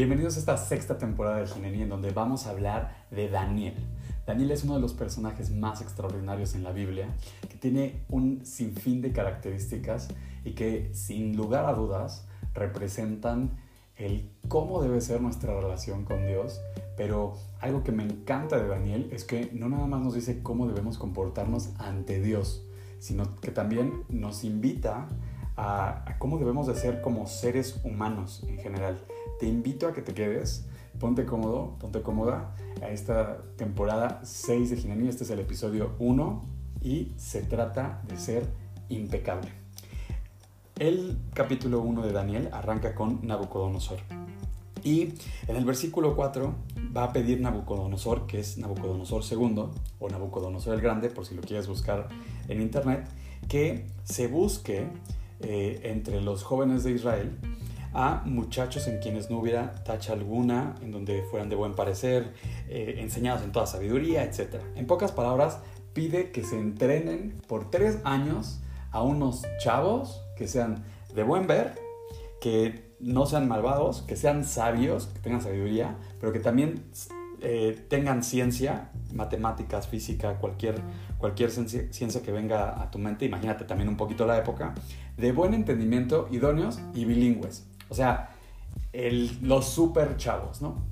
Bienvenidos a esta sexta temporada de Gineni en donde vamos a hablar de Daniel. Daniel es uno de los personajes más extraordinarios en la Biblia, que tiene un sinfín de características y que sin lugar a dudas representan el cómo debe ser nuestra relación con Dios, pero algo que me encanta de Daniel es que no nada más nos dice cómo debemos comportarnos ante Dios, sino que también nos invita a, cómo debemos de ser como seres humanos en general. Te invito a que te quedes, ponte cómodo, ponte cómoda a esta temporada 6 de Gineni. Este es el episodio 1 y se trata de ser impecable. El capítulo 1 de Daniel arranca con Nabucodonosor. Y en el versículo 4 va a pedir Nabucodonosor, que es Nabucodonosor II o Nabucodonosor el Grande, por si lo quieres buscar en internet, que se busque eh, entre los jóvenes de Israel a muchachos en quienes no hubiera tacha alguna, en donde fueran de buen parecer, eh, enseñados en toda sabiduría, etc. En pocas palabras, pide que se entrenen por tres años a unos chavos que sean de buen ver, que no sean malvados, que sean sabios, que tengan sabiduría, pero que también eh, tengan ciencia, matemáticas, física, cualquier, cualquier ciencia, que venga a tu mente, imagínate también un poquito la época, de buen entendimiento, idóneos y bilingües. O sea, los super chavos, ¿no?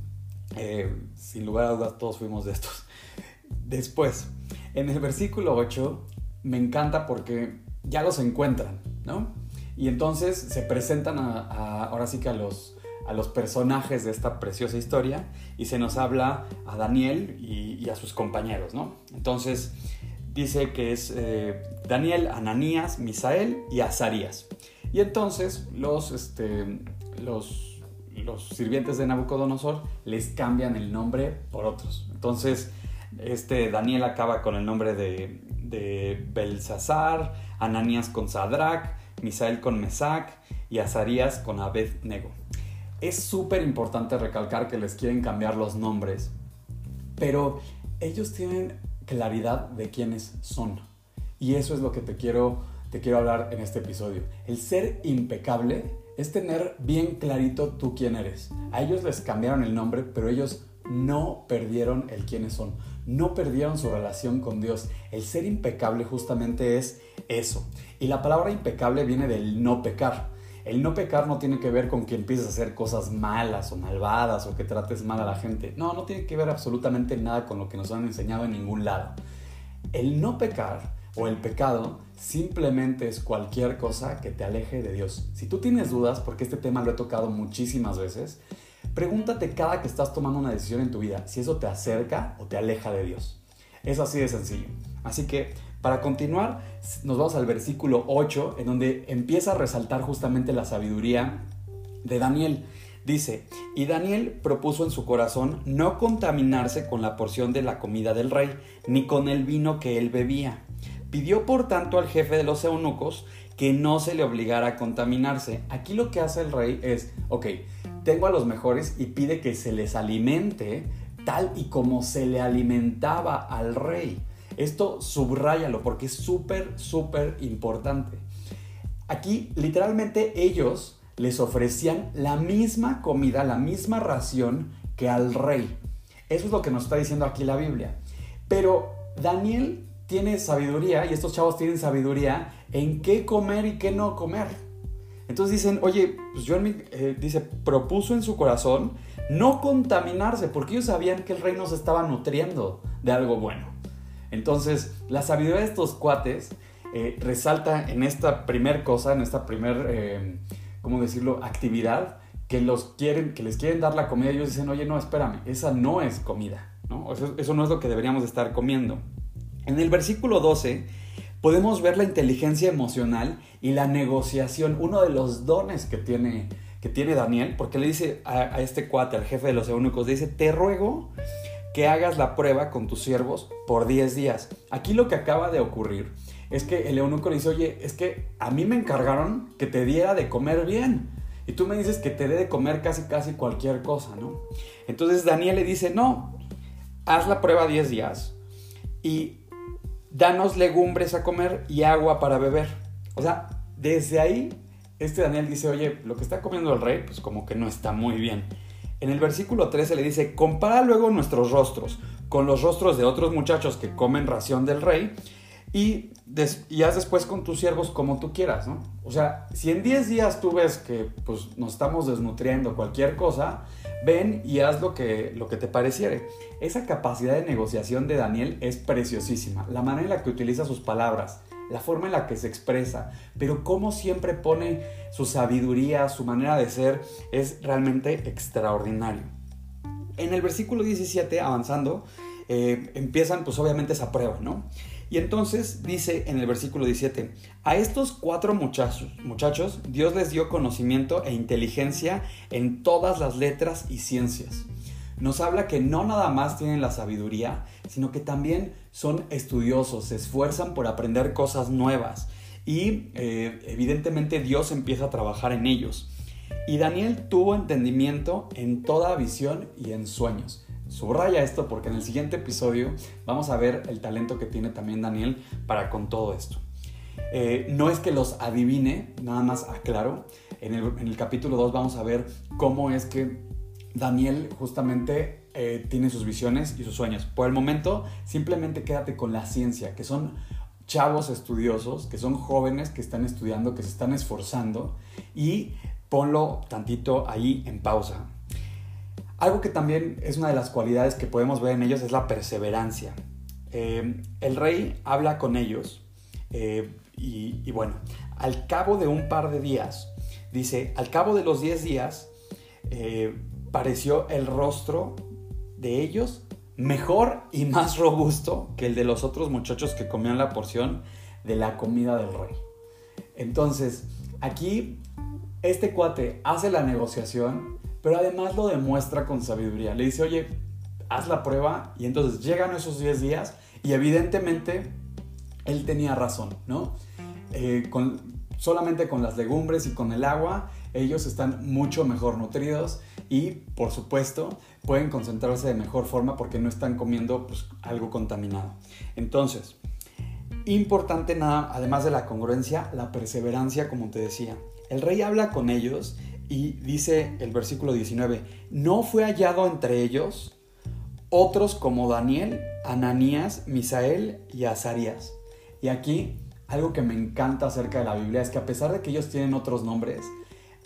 Eh, sin lugar a dudas, todos fuimos de estos. Después, en el versículo 8, me encanta porque ya los encuentran, ¿no? Y entonces se presentan ahora sí que a los, a los personajes de esta preciosa historia y se nos habla a Daniel y, a sus compañeros, ¿no? Entonces dice que es eh, Daniel, Ananías, Misael y Azarías. Y entonces los, este, los sirvientes de Nabucodonosor les cambian el nombre por otros. Entonces este Daniel acaba con el nombre de, de Belsasar, Ananías con Sadrach, Misael con Mesac y Azarías con Abednego. Es súper importante recalcar que les quieren cambiar los nombres, pero ellos tienen claridad de quiénes son. Y eso es lo que te quiero, te quiero hablar en este episodio. El ser impecable es tener bien clarito tú quién eres. A ellos les cambiaron el nombre, pero ellos no perdieron el quiénes son, no perdieron su relación con Dios. El ser impecable justamente es eso. Y la palabra impecable viene del no pecar. El no pecar no tiene que ver con que empieces a hacer cosas malas o malvadas o que trates mal a la gente. No, no tiene que ver absolutamente nada con lo que nos han enseñado en ningún lado. El no pecar o el pecado simplemente es cualquier cosa que te aleje de Dios. Si tú tienes dudas, porque este tema lo he tocado muchísimas veces, pregúntate cada que estás tomando una decisión en tu vida si eso te acerca o te aleja de Dios. Es así de sencillo. Así que para continuar, nos vamos al versículo 8, en donde empieza a resaltar justamente la sabiduría de Daniel. Dice, y Daniel propuso en su corazón no contaminarse con la porción de la comida del rey, ni con el vino que él bebía. Pidió por tanto al jefe de los eunucos que no se le obligara a contaminarse. Aquí lo que hace el rey es, ok, tengo a los mejores y pide que se les alimente tal y como se le alimentaba al rey. Esto subráyalo porque es súper, súper importante. Aquí literalmente ellos les ofrecían la misma comida, la misma ración que al rey. Eso es lo que nos está diciendo aquí la Biblia. Pero Daniel tiene sabiduría y estos chavos tienen sabiduría en qué comer y qué no comer. Entonces dicen, oye, pues eh, dice, propuso en su corazón no contaminarse porque ellos sabían que el rey nos estaba nutriendo de algo bueno. Entonces, la sabiduría de estos cuates eh, resalta en esta primer cosa, en esta primer, eh, ¿cómo decirlo?, actividad, que, los quieren, que les quieren dar la comida y ellos dicen, oye, no, espérame, esa no es comida, ¿no? Eso, no es lo que deberíamos estar comiendo. En el versículo 12 podemos ver la inteligencia emocional y la negociación, uno de los dones que tiene, que tiene Daniel, porque le dice a, a este cuate, al jefe de los eunucos, dice, te ruego que hagas la prueba con tus siervos por 10 días. Aquí lo que acaba de ocurrir es que el eunuco le dice, oye, es que a mí me encargaron que te diera de comer bien. Y tú me dices que te dé de comer casi casi cualquier cosa, ¿no? Entonces Daniel le dice, no, haz la prueba 10 días y danos legumbres a comer y agua para beber. O sea, desde ahí, este Daniel dice, oye, lo que está comiendo el rey, pues como que no está muy bien. En el versículo 13 le dice, compara luego nuestros rostros con los rostros de otros muchachos que comen ración del rey y, haz después con tus siervos como tú quieras, ¿no? O sea, si en 10 días tú ves que pues, nos estamos desnutriendo cualquier cosa, ven y haz lo que, lo que te pareciere. Esa capacidad de negociación de Daniel es preciosísima. La manera en la que utiliza sus palabras, la forma en la que se expresa, pero cómo siempre pone su sabiduría, su manera de ser, es realmente extraordinario. En el versículo 17, avanzando, eh, empiezan pues obviamente esa prueba, ¿no? Y entonces dice en el versículo 17, a estos cuatro muchachos, muchachos Dios les dio conocimiento e inteligencia en todas las letras y ciencias. Nos habla que no nada más tienen la sabiduría, sino que también son estudiosos, se esfuerzan por aprender cosas nuevas y eh, evidentemente Dios empieza a trabajar en ellos. Y Daniel tuvo entendimiento en toda visión y en sueños. Subraya esto porque en el siguiente episodio vamos a ver el talento que tiene también Daniel para con todo esto. Eh, no es que los adivine, nada más aclaro. En el, en el capítulo 2 vamos a ver cómo es que Daniel justamente eh, tiene sus visiones y sus sueños. Por el momento, simplemente quédate con la ciencia, que son chavos estudiosos, que son jóvenes que están estudiando, que se están esforzando y ponlo tantito ahí en pausa. Algo que también es una de las cualidades que podemos ver en ellos es la perseverancia. Eh, el rey habla con ellos eh, y, bueno, al cabo de un par de días, dice, al cabo de los 10 días, pareció el rostro de ellos mejor y más robusto que el de los otros muchachos que comían la porción de la comida del rey. Entonces, aquí este cuate hace la negociación pero además lo demuestra con sabiduría. Le dice, oye, haz la prueba y entonces llegan esos 10 días y evidentemente él tenía razón, ¿no? Eh, solamente con las legumbres y con el agua ellos están mucho mejor nutridos y por supuesto pueden concentrarse de mejor forma porque no están comiendo pues, algo contaminado. Entonces, importante nada, además de la congruencia, la perseverancia, como te decía. El rey habla con ellos y dice el versículo 19, no fue hallado entre ellos otros como Daniel, Ananías, Misael y Azarías. Y aquí algo que me encanta acerca de la Biblia es que a pesar de que ellos tienen otros nombres,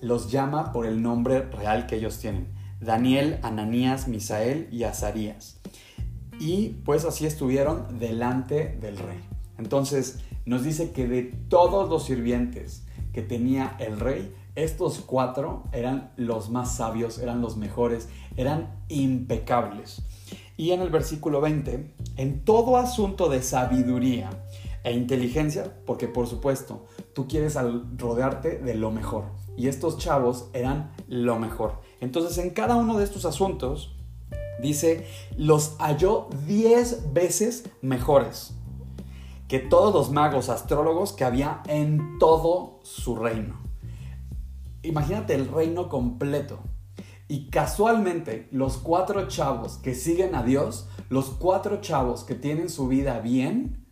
los llama por el nombre real que ellos tienen. Daniel, Ananías, Misael y Azarías. Y pues así estuvieron delante del rey. Entonces nos dice que de todos los sirvientes que tenía el rey, estos cuatro eran los más sabios, eran los mejores, eran impecables. Y en el versículo 20, en todo asunto de sabiduría e inteligencia, porque por supuesto, tú quieres rodearte de lo mejor. Y estos chavos eran lo mejor. Entonces, en cada uno de estos asuntos, dice, los halló diez veces mejores que todos los magos astrólogos que había en todo su reino. Imagínate el reino completo. Y casualmente los cuatro chavos que siguen a Dios, los cuatro chavos que tienen su vida bien,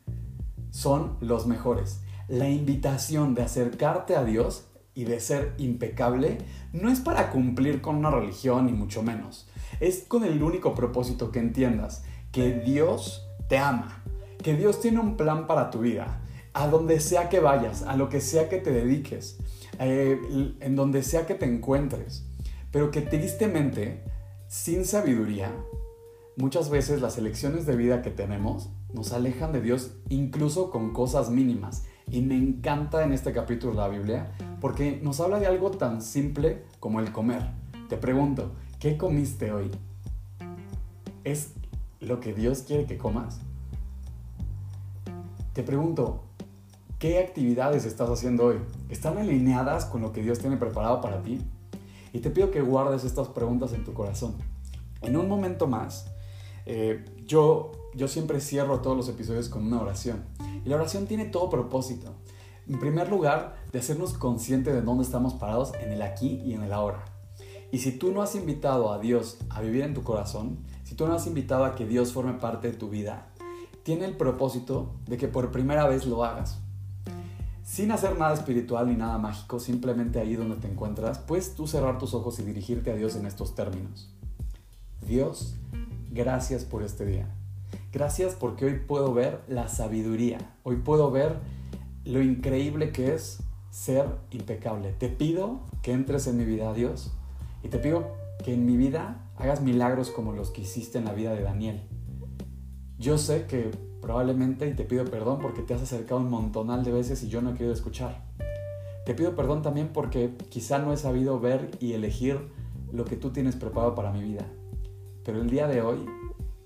son los mejores. La invitación de acercarte a Dios y de ser impecable no es para cumplir con una religión ni mucho menos. Es con el único propósito que entiendas que Dios te ama, que Dios tiene un plan para tu vida, a donde sea que vayas, a lo que sea que te dediques eh, en donde sea que te encuentres, pero que tristemente, sin sabiduría, muchas veces las elecciones de vida que tenemos nos alejan de Dios incluso con cosas mínimas. Y me encanta en este capítulo de la Biblia porque nos habla de algo tan simple como el comer. Te pregunto, ¿qué comiste hoy? ¿Es lo que Dios quiere que comas? Te pregunto, ¿Qué actividades estás haciendo hoy? ¿Están alineadas con lo que Dios tiene preparado para ti? Y te pido que guardes estas preguntas en tu corazón. En un momento más, eh, yo, yo siempre cierro todos los episodios con una oración. Y la oración tiene todo propósito. En primer lugar, de hacernos conscientes de dónde estamos parados en el aquí y en el ahora. Y si tú no has invitado a Dios a vivir en tu corazón, si tú no has invitado a que Dios forme parte de tu vida, tiene el propósito de que por primera vez lo hagas sin hacer nada espiritual ni nada mágico, simplemente ahí donde te encuentras, puedes tú cerrar tus ojos y dirigirte a Dios en estos términos. Dios, gracias por este día. Gracias porque hoy puedo ver la sabiduría. Hoy puedo ver lo increíble que es ser impecable. Te pido que entres en mi vida, Dios, y te pido que en mi vida hagas milagros como los que hiciste en la vida de Daniel. Yo sé que probablemente, y te pido perdón porque te has acercado un montonal de veces y yo no he querido escuchar. Te pido perdón también porque quizá no he sabido ver y elegir lo que tú tienes preparado para mi vida. Pero el día de hoy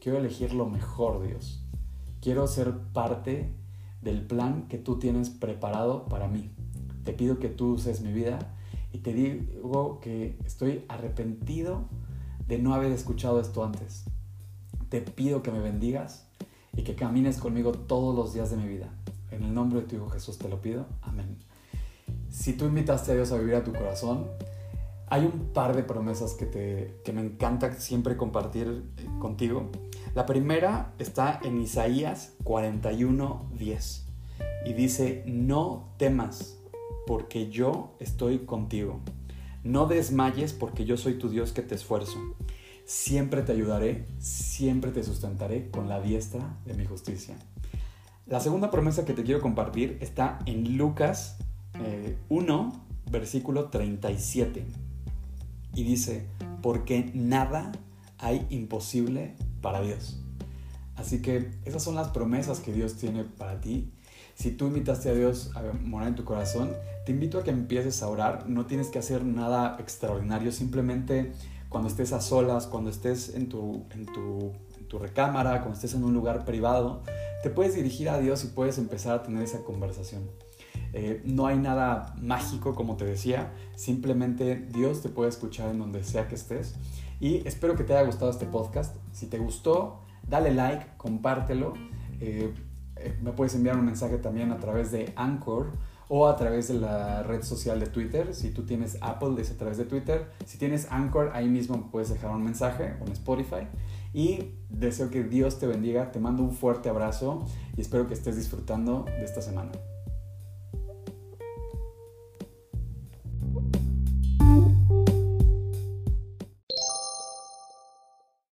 quiero elegir lo mejor, Dios. Quiero ser parte del plan que tú tienes preparado para mí. Te pido que tú uses mi vida y te digo que estoy arrepentido de no haber escuchado esto antes. Te pido que me bendigas y que camines conmigo todos los días de mi vida. En el nombre de tu Hijo Jesús te lo pido. Amén. Si tú invitaste a Dios a vivir a tu corazón, hay un par de promesas que, te, que me encanta siempre compartir eh, contigo. La primera está en Isaías 41:10 y dice, no temas porque yo estoy contigo. No desmayes porque yo soy tu Dios que te esfuerzo. Siempre te ayudaré, siempre te sustentaré con la diestra de mi justicia. La segunda promesa que te quiero compartir está en Lucas 1, eh, versículo 37. Y dice, porque nada hay imposible para Dios. Así que esas son las promesas que Dios tiene para ti. Si tú invitaste a Dios a morar en tu corazón, te invito a que empieces a orar. No tienes que hacer nada extraordinario, simplemente cuando estés a solas, cuando estés en tu, en tu, en tu recámara, cuando estés en un lugar privado, te puedes dirigir a Dios y puedes empezar a tener esa conversación. Eh, no hay nada mágico, como te decía, simplemente Dios te puede escuchar en donde sea que estés. Y espero que te haya gustado este podcast. Si te gustó, dale like, compártelo. Eh, eh, me puedes enviar un mensaje también a través de Anchor o a través de la red social de Twitter. Si tú tienes Apple, es a través de Twitter. Si tienes Anchor, ahí mismo puedes dejar un mensaje o en Spotify. Y deseo que Dios te bendiga. Te mando un fuerte abrazo y espero que estés disfrutando de esta semana.